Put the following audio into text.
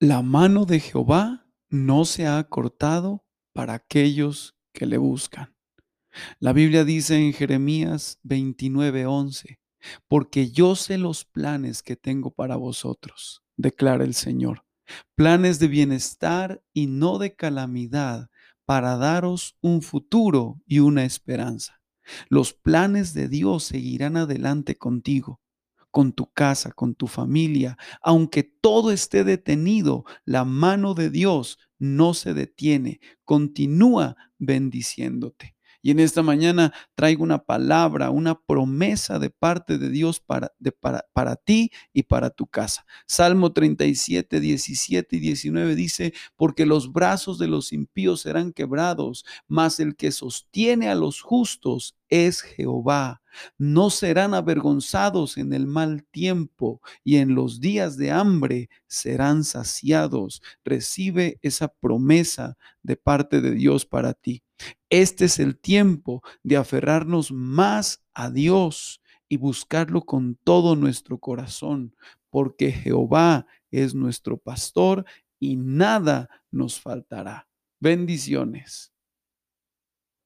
La mano de Jehová no se ha cortado para aquellos que le buscan. La Biblia dice en Jeremías 29:11, porque yo sé los planes que tengo para vosotros, declara el Señor, planes de bienestar y no de calamidad, para daros un futuro y una esperanza. Los planes de Dios seguirán adelante contigo con tu casa, con tu familia, aunque todo esté detenido, la mano de Dios no se detiene, continúa bendiciéndote. Y en esta mañana traigo una palabra, una promesa de parte de Dios para, para, para, ti y para tu casa. Salmo 37, 17 y 19 dice, porque los brazos de los impíos serán quebrados, mas el que sostiene a los justos es Jehová. No serán avergonzados en el mal tiempo y en los días de hambre serán saciados. Recibe esa promesa de parte de Dios para ti. Este es el tiempo de aferrarnos más a Dios y buscarlo con todo nuestro corazón, porque Jehová es nuestro pastor y nada nos faltará. Bendiciones.